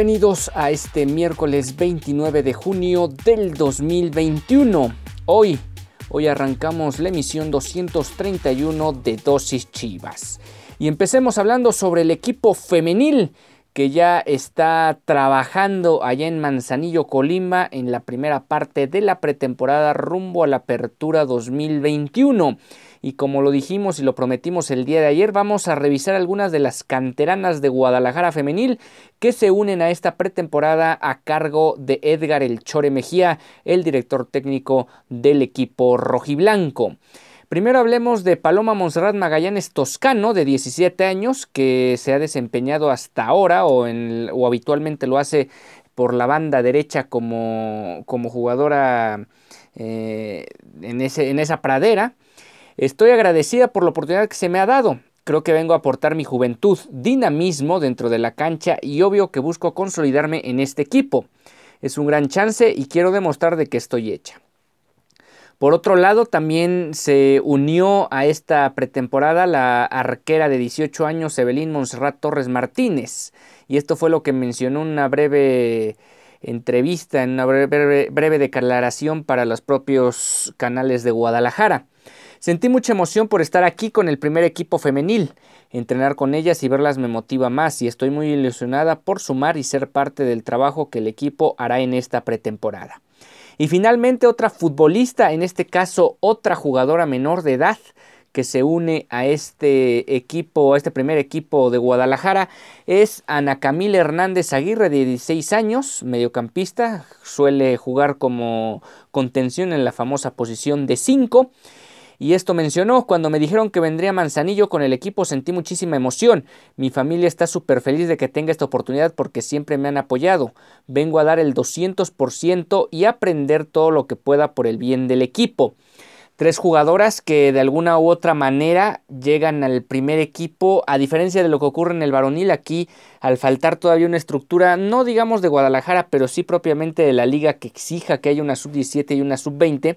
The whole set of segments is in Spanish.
Bienvenidos a este miércoles 29 de junio del 2021. Hoy Hoy arrancamos la emisión 231 de Dosis Chivas. Y empecemos hablando sobre el equipo femenil que ya está trabajando allá en Manzanillo, Colima, en la primera parte de la pretemporada rumbo a la apertura 2021. Y como lo dijimos y lo prometimos el día de ayer, vamos a revisar algunas de las canteranas de Guadalajara femenil que se unen a esta pretemporada a cargo de Edgar El Chore Mejía, el director técnico del equipo rojiblanco. Primero hablemos de Paloma Monserrat Magallanes Toscano, de 17 años, que se ha desempeñado hasta ahora o, habitualmente lo hace por la banda derecha como, jugadora eh, en esa pradera. Estoy agradecida por la oportunidad que se me ha dado. Creo que vengo a aportar mi juventud, dinamismo dentro de la cancha y obvio que busco consolidarme en este equipo. Es un gran chance y quiero demostrar de que estoy hecha. Por otro lado, también se unió a esta pretemporada la arquera de 18 años, Evelyn Monserrat Torres Martínez. Y esto fue lo que mencionó en una breve entrevista, en una breve, breve declaración para los propios canales de Guadalajara. Sentí mucha emoción por estar aquí con el primer equipo femenil. Entrenar con ellas y verlas me motiva más y estoy muy ilusionada por sumar y ser parte del trabajo que el equipo hará en esta pretemporada. Y finalmente otra futbolista, en este caso otra jugadora menor de edad, que se une a este equipo, a este primer equipo de Guadalajara, es Ana Camila Hernández Aguirre, de 16 años, mediocampista, suele jugar como contención en la famosa posición de 5 y esto mencionó, cuando me dijeron que vendría Manzanillo con el equipo sentí muchísima emoción. Mi familia está súper feliz de que tenga esta oportunidad porque siempre me han apoyado. Vengo a dar el 200% y aprender todo lo que pueda por el bien del equipo. Tres jugadoras que de alguna u otra manera llegan al primer equipo, a diferencia de lo que ocurre en el varonil, aquí al faltar todavía una estructura, no digamos de Guadalajara, pero sí propiamente de la liga que exija que haya una sub-17 y una sub-20,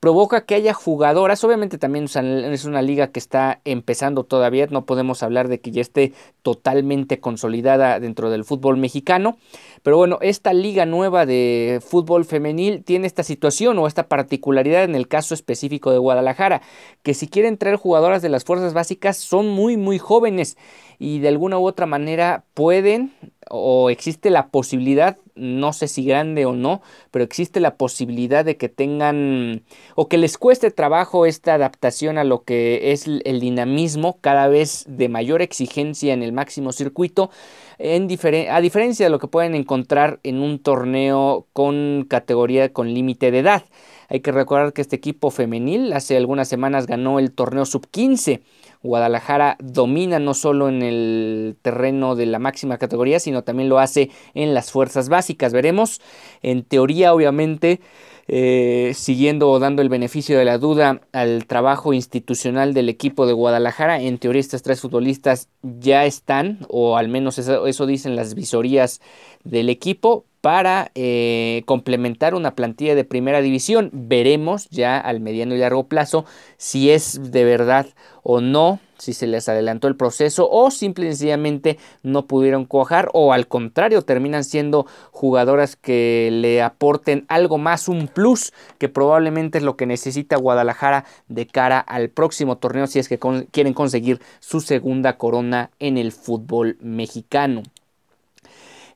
provoca que haya jugadoras, obviamente también es una liga que está empezando todavía, no podemos hablar de que ya esté totalmente consolidada dentro del fútbol mexicano, pero bueno, esta liga nueva de fútbol femenil tiene esta situación o esta particularidad en el caso específico de Guadalajara, que si quieren traer jugadoras de las fuerzas básicas son muy muy jóvenes y de alguna u otra manera pueden o existe la posibilidad, no sé si grande o no, pero existe la posibilidad de que tengan o que les cueste trabajo esta adaptación a lo que es el dinamismo cada vez de mayor exigencia en el máximo circuito, en a diferencia de lo que pueden encontrar en un torneo con categoría con límite de edad. Hay que recordar que este equipo femenil hace algunas semanas ganó el torneo sub 15 Guadalajara domina no solo en el terreno de la máxima categoría, sino también lo hace en las fuerzas básicas. Veremos, en teoría, obviamente, eh, siguiendo o dando el beneficio de la duda al trabajo institucional del equipo de Guadalajara, en teoría estas tres futbolistas ya están, o al menos eso, eso dicen las visorías del equipo, para eh, complementar una plantilla de primera división. Veremos ya al mediano y largo plazo si es de verdad o no, si se les adelantó el proceso o simple y sencillamente no pudieron cuajar o al contrario terminan siendo jugadoras que le aporten algo más, un plus que probablemente es lo que necesita Guadalajara de cara al próximo torneo si es que quieren conseguir su segunda corona en el fútbol mexicano.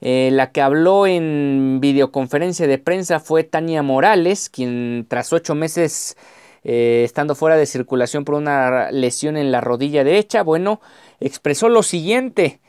Eh, la que habló en videoconferencia de prensa fue Tania Morales, quien tras ocho meses eh, estando fuera de circulación por una lesión en la rodilla derecha, bueno, expresó lo siguiente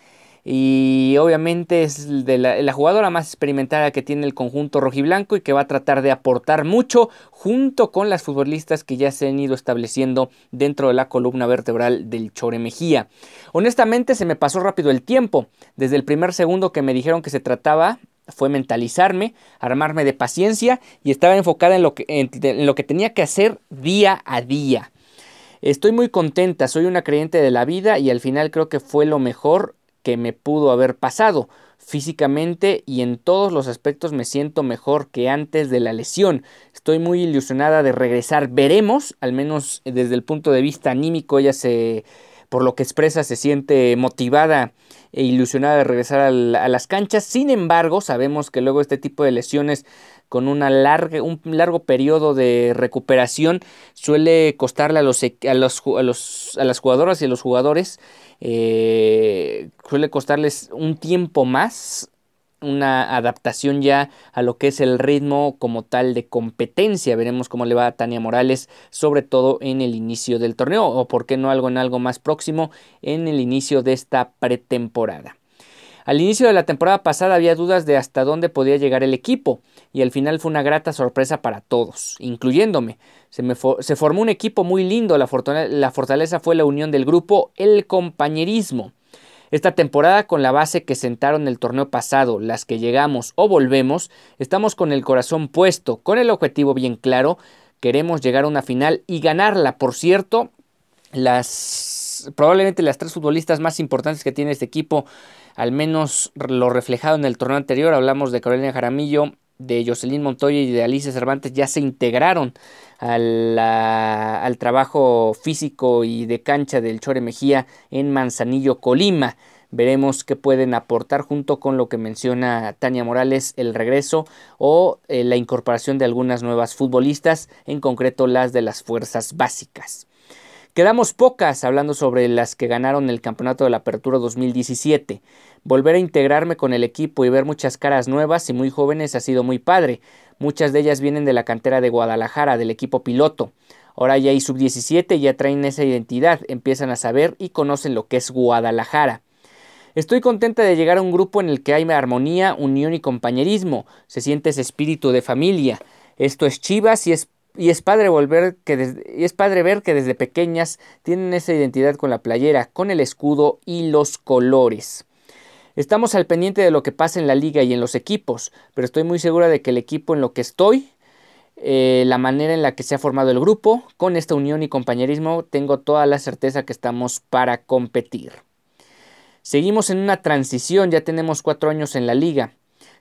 y obviamente es de la, jugadora más experimentada que tiene el conjunto rojiblanco y que va a tratar de aportar mucho junto con las futbolistas que ya se han ido estableciendo dentro de la columna vertebral del Chore Mejía. Honestamente se me pasó rápido el tiempo, desde el primer segundo que me dijeron que se trataba fue mentalizarme, armarme de paciencia y estaba enfocada en lo que, en lo que tenía que hacer día a día. Estoy muy contenta, soy una creyente de la vida y al final creo que fue lo mejor que me pudo haber pasado. Físicamente y en todos los aspectos me siento mejor que antes de la lesión. Estoy muy ilusionada de regresar. Veremos, al menos desde el punto de vista anímico, ella se, por lo que expresa, se siente motivada e ilusionada de regresar a, las canchas. Sin embargo, sabemos que luego este tipo de lesiones con una larga, un largo periodo de recuperación suele costarle a, los, a, los, a, los, a las jugadoras y a los jugadores eh, suele costarles un tiempo más una adaptación ya a lo que es el ritmo como tal de competencia. Veremos cómo le va a Tania Morales, sobre todo en el inicio del torneo, o por qué no algo en algo más próximo en el inicio de esta pretemporada. Al inicio de la temporada pasada había dudas de hasta dónde podía llegar el equipo y al final fue una grata sorpresa para todos, incluyéndome. Se, formó un equipo muy lindo, la, la fortaleza fue la unión del grupo, el compañerismo. Esta temporada con la base que sentaron el torneo pasado, las que llegamos o volvemos, estamos con el corazón puesto, con el objetivo bien claro, queremos llegar a una final y ganarla. Por cierto, las probablemente las tres futbolistas más importantes que tiene este equipo al menos lo reflejado en el torneo anterior, hablamos de Carolina Jaramillo, de Jocelyn Montoya y de Alicia Cervantes ya se integraron al, trabajo físico y de cancha del Chore Mejía en Manzanillo, Colima. Veremos qué pueden aportar junto con lo que menciona Tania Morales, el regreso o eh, la incorporación de algunas nuevas futbolistas, en concreto las de las fuerzas básicas. Quedamos pocas hablando sobre las que ganaron el campeonato de la Apertura 2017. Volver a integrarme con el equipo y ver muchas caras nuevas y muy jóvenes ha sido muy padre. Muchas de ellas vienen de la cantera de Guadalajara, del equipo piloto. Ahora ya hay sub-17 y ya traen esa identidad, empiezan a saber y conocen lo que es Guadalajara. Estoy contenta de llegar a un grupo en el que hay armonía, unión y compañerismo. Se siente ese espíritu de familia. Esto es Chivas y es, y es padre volver que y es padre ver que desde pequeñas tienen esa identidad con la playera, con el escudo y los colores. Estamos al pendiente de lo que pasa en la liga y en los equipos, pero estoy muy segura de que el equipo en lo que estoy, eh, la manera en la que se ha formado el grupo, con esta unión y compañerismo, tengo toda la certeza que estamos para competir. Seguimos en una transición, ya tenemos cuatro años en la liga.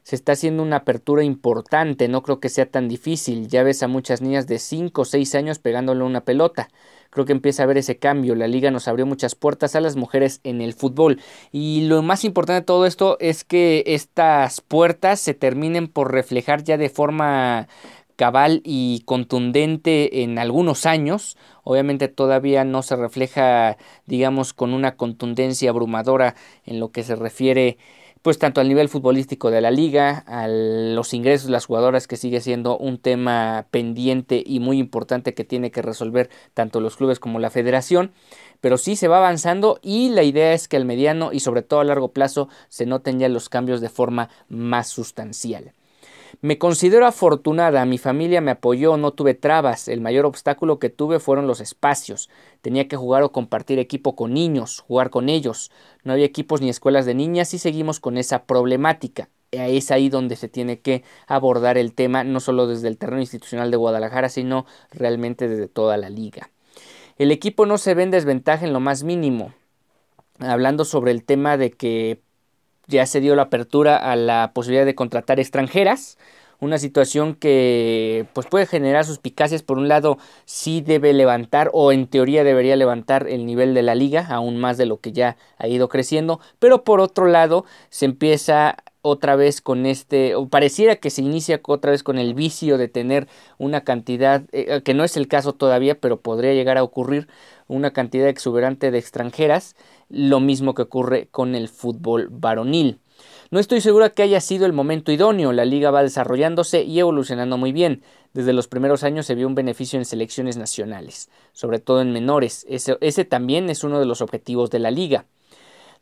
Se está haciendo una apertura importante, no creo que sea tan difícil. Ya ves a muchas niñas de 5 o 6 años pegándole una pelota creo que empieza a haber ese cambio. La liga nos abrió muchas puertas a las mujeres en el fútbol. Y lo más importante de todo esto es que estas puertas se terminen por reflejar ya de forma cabal y contundente en algunos años. Obviamente todavía no se refleja, digamos, con una contundencia abrumadora en lo que se refiere pues tanto al nivel futbolístico de la liga, a los ingresos de las jugadoras que sigue siendo un tema pendiente y muy importante que tiene que resolver tanto los clubes como la federación, pero sí se va avanzando y la idea es que al mediano y sobre todo a largo plazo se noten ya los cambios de forma más sustancial. Me considero afortunada, mi familia me apoyó, no tuve trabas, el mayor obstáculo que tuve fueron los espacios. Tenía que jugar o compartir equipo con niños, jugar con ellos. No había equipos ni escuelas de niñas y seguimos con esa problemática. Es ahí donde se tiene que abordar el tema, no solo desde el terreno institucional de Guadalajara, sino realmente desde toda la liga. El equipo no se ve en desventaja en lo más mínimo. Hablando sobre el tema de que ya se dio la apertura a la posibilidad de contratar extranjeras, una situación que pues puede generar suspicacias. Por un lado sí debe levantar o en teoría debería levantar el nivel de la liga aún más de lo que ya ha ido creciendo. Pero por otro lado se empieza otra vez con este, o pareciera que se inicia otra vez con el vicio de tener una cantidad, eh, que no es el caso todavía, pero podría llegar a ocurrir, una cantidad exuberante de extranjeras, lo mismo que ocurre con el fútbol varonil. No estoy segura que haya sido el momento idóneo, la liga va desarrollándose y evolucionando muy bien. desde los primeros años se vio un beneficio en selecciones nacionales, sobre todo en menores. Ese, ese también es uno de los objetivos de la liga.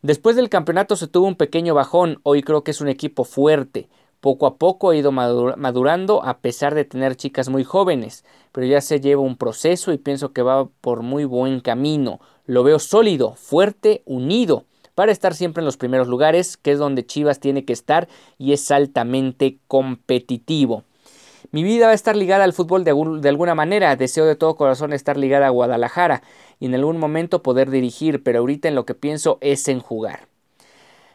Después del campeonato se tuvo un pequeño bajón, hoy creo que es un equipo fuerte, poco a poco ha ido madurando a pesar de tener chicas muy jóvenes, pero ya se lleva un proceso y pienso que va por muy buen camino. Lo veo sólido, fuerte, unido para estar siempre en los primeros lugares, que es donde Chivas tiene que estar y es altamente competitivo. Mi vida va a estar ligada al fútbol de, alguna manera. Deseo de todo corazón estar ligada a Guadalajara y en algún momento poder dirigir, pero ahorita en lo que pienso es en jugar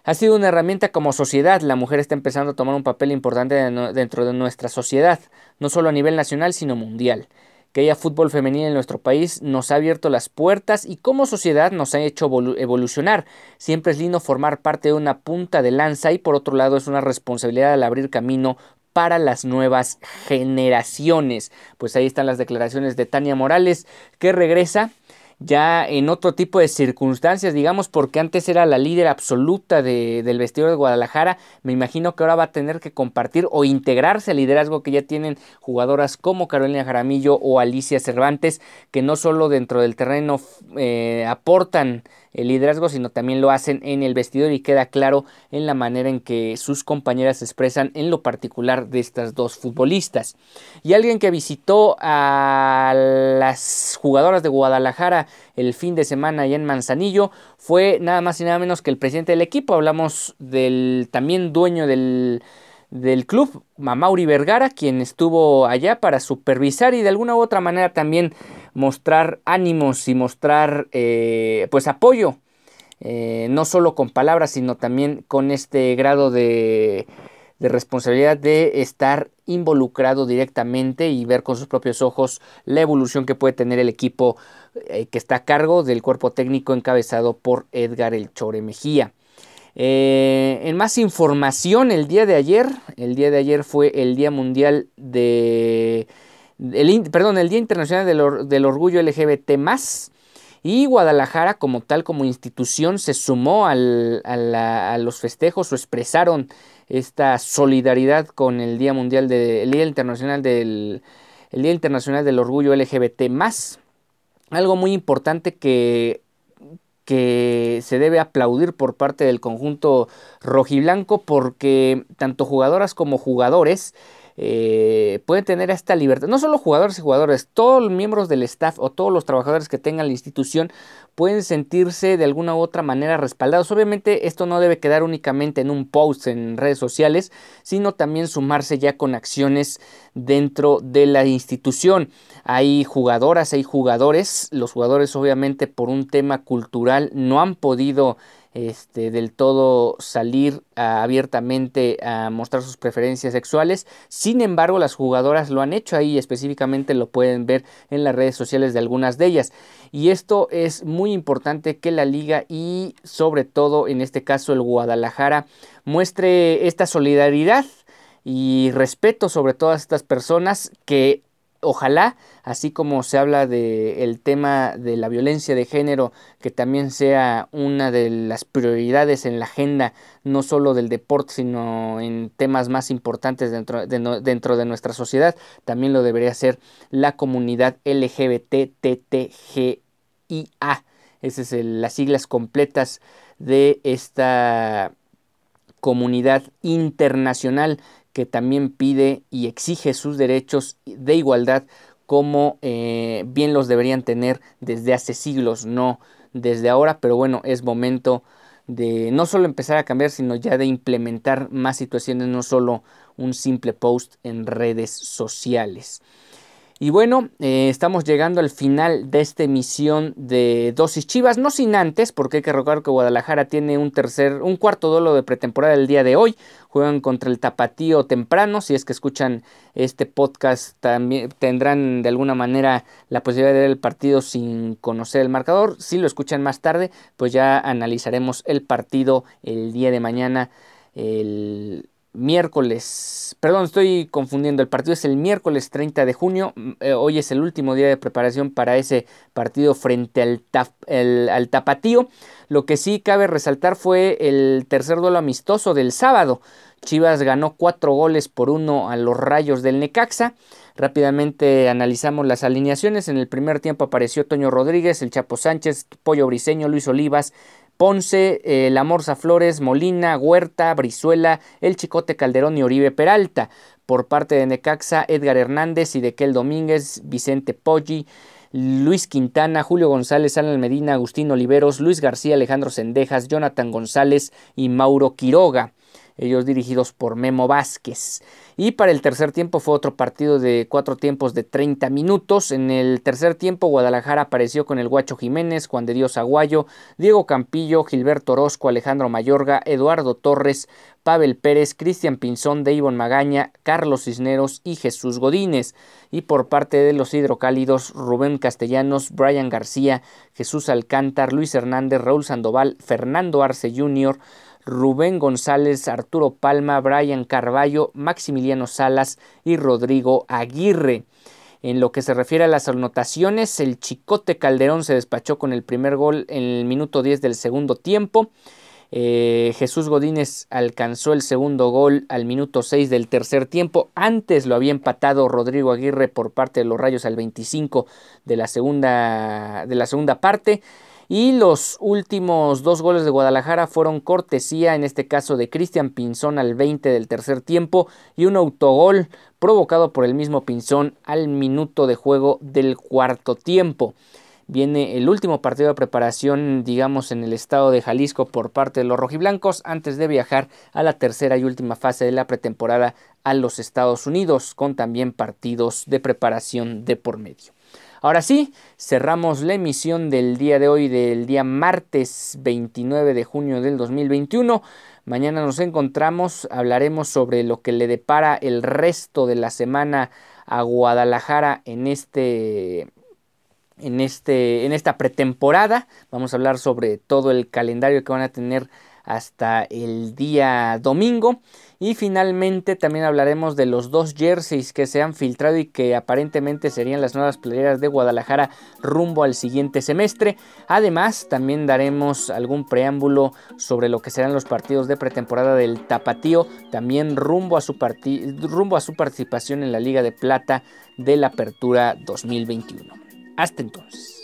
ha sido una herramienta como sociedad. La mujer está empezando a tomar un papel importante dentro de nuestra sociedad, no solo a nivel nacional, sino mundial. Que haya fútbol femenino en nuestro país nos ha abierto las puertas y como sociedad nos ha hecho evolucionar. Siempre es lindo formar parte de una punta de lanza y por otro lado es una responsabilidad al abrir camino para las nuevas generaciones. Pues ahí están las declaraciones de Tania Morales que regresa ya en otro tipo de circunstancias, digamos, porque antes era la líder absoluta del vestidor de Guadalajara, me imagino que ahora va a tener que compartir o integrarse al liderazgo que ya tienen jugadoras como Carolina Jaramillo o Alicia Cervantes, que no solo dentro del terreno eh, aportan el liderazgo, sino también lo hacen en el vestidor y queda claro en la manera en que sus compañeras se expresan en lo particular de estas dos futbolistas. Y alguien que visitó a las jugadoras de Guadalajara el fin de semana allá en Manzanillo fue nada más y nada menos que el presidente del equipo. Hablamos del también dueño del del club, Mamauri Vergara, quien estuvo allá para supervisar y de alguna u otra manera también mostrar ánimos y mostrar eh, pues apoyo, eh, no solo con palabras, sino también con este grado de, de responsabilidad de estar involucrado directamente y ver con sus propios ojos la evolución que puede tener el equipo eh, que está a cargo del cuerpo técnico encabezado por Edgar El Chore Mejía. en más información, el día de ayer, el día de ayer fue el Día Mundial de el, perdón, el Día Internacional del, Orgullo LGBT y Guadalajara como tal, como institución, se sumó a, los festejos o expresaron esta solidaridad con el Día Mundial de, Día Internacional del el Día Internacional del Orgullo LGBT Algo muy importante que, que se debe aplaudir por parte del conjunto rojiblanco porque tanto jugadoras como jugadores eh, pueden tener esta libertad. No solo jugadores y jugadores, todos los miembros del staff o todos los trabajadores que tengan la institución pueden sentirse de alguna u otra manera respaldados. Obviamente esto no debe quedar únicamente en un post en redes sociales, sino también sumarse ya con acciones dentro de la institución. Hay jugadoras, hay jugadores, los jugadores obviamente por un tema cultural no han podido este, del todo salir abiertamente a mostrar sus preferencias sexuales. Sin embargo, las jugadoras lo han hecho ahí, específicamente lo pueden ver en las redes sociales de algunas de ellas. Y esto es muy importante que la liga y sobre todo en este caso el Guadalajara muestre esta solidaridad y respeto sobre todas estas personas que ojalá, así como se habla del tema de la violencia de género, que también sea una de las prioridades en la agenda, no solo del deporte, sino en temas más importantes dentro de, nuestra sociedad, también lo debería ser la comunidad LGBTTGIA. Esas son las siglas completas de esta comunidad internacional que también pide y exige sus derechos de igualdad como eh, bien los deberían tener desde hace siglos, no desde ahora, pero bueno, es momento de no solo empezar a cambiar, sino ya de implementar más situaciones, no solo un simple post en redes sociales. Y bueno, eh, estamos llegando al final de esta emisión de Dosis Chivas, no sin antes, porque hay que recordar que Guadalajara tiene un tercer, un cuarto duelo de pretemporada el día de hoy. Juegan contra el Tapatío temprano. Si es que escuchan este podcast, también tendrán de alguna manera la posibilidad de ver el partido sin conocer el marcador. Si lo escuchan más tarde, pues ya analizaremos el partido el día de mañana. El miércoles, perdón, estoy confundiendo, el partido es el miércoles 30 de junio, eh, hoy es el último día de preparación para ese partido frente al, al Tapatío. Lo que sí cabe resaltar fue el tercer duelo amistoso del sábado. Chivas ganó cuatro goles por uno a los rayos del Necaxa. Rápidamente analizamos las alineaciones. En el primer tiempo apareció Toño Rodríguez, el Chapo Sánchez, Pollo Briseño, Luis Olivas, Ponce, eh, La Morza Flores, Molina, Huerta, Brizuela, El Chicote Calderón y Oribe Peralta. Por parte de Necaxa, Edgar Hernández y Dequel Domínguez, Vicente Poggi, Luis Quintana, Julio González, Alan Medina, Agustín Oliveros, Luis García, Alejandro Sendejas, Jonathan González y Mauro Quiroga ellos dirigidos por Memo Vázquez. Y para el tercer tiempo fue otro partido de cuatro tiempos de 30 minutos. En el tercer tiempo Guadalajara apareció con el Guacho Jiménez, Juan de Dios Aguayo, Diego Campillo, Gilberto Orozco, Alejandro Mayorga, Eduardo Torres, Pavel Pérez, Cristian Pinzón, Deivon Magaña, Carlos Cisneros y Jesús Godínez. Y por parte de los hidrocálidos, Rubén Castellanos, Brian García, Jesús Alcántar, Luis Hernández, Raúl Sandoval, Fernando Arce Jr., Rubén González, Arturo Palma, Brian Carballo, Maximiliano Salas y Rodrigo Aguirre. En lo que se refiere a las anotaciones, el Chicote Calderón se despachó con el primer gol en el minuto 10 del segundo tiempo. Eh, Jesús Godínez alcanzó el segundo gol al minuto 6 del tercer tiempo. Antes lo había empatado Rodrigo Aguirre por parte de los Rayos al 25 de la segunda, de la segunda parte. Y los últimos dos goles de Guadalajara fueron cortesía, en este caso de Cristian Pinzón al 20 del tercer tiempo y un autogol provocado por el mismo Pinzón al minuto de juego del cuarto tiempo. Viene el último partido de preparación, digamos, en el estado de Jalisco por parte de los rojiblancos antes de viajar a la tercera y última fase de la pretemporada a los Estados Unidos, con también partidos de preparación de por medio. Ahora sí, cerramos la emisión del día de hoy, del día martes 29 de junio del 2021. Mañana nos encontramos, hablaremos sobre lo que le depara el resto de la semana a Guadalajara en este en, este, en esta pretemporada. Vamos a hablar sobre todo el calendario que van a tener hasta el día domingo. Y finalmente también hablaremos de los dos jerseys que se han filtrado y que aparentemente serían las nuevas playeras de Guadalajara rumbo al siguiente semestre. Además, también daremos algún preámbulo sobre lo que serán los partidos de pretemporada del Tapatío, también rumbo a su, rumbo a su participación en la Liga de Plata de la Apertura 2021. Hasta entonces.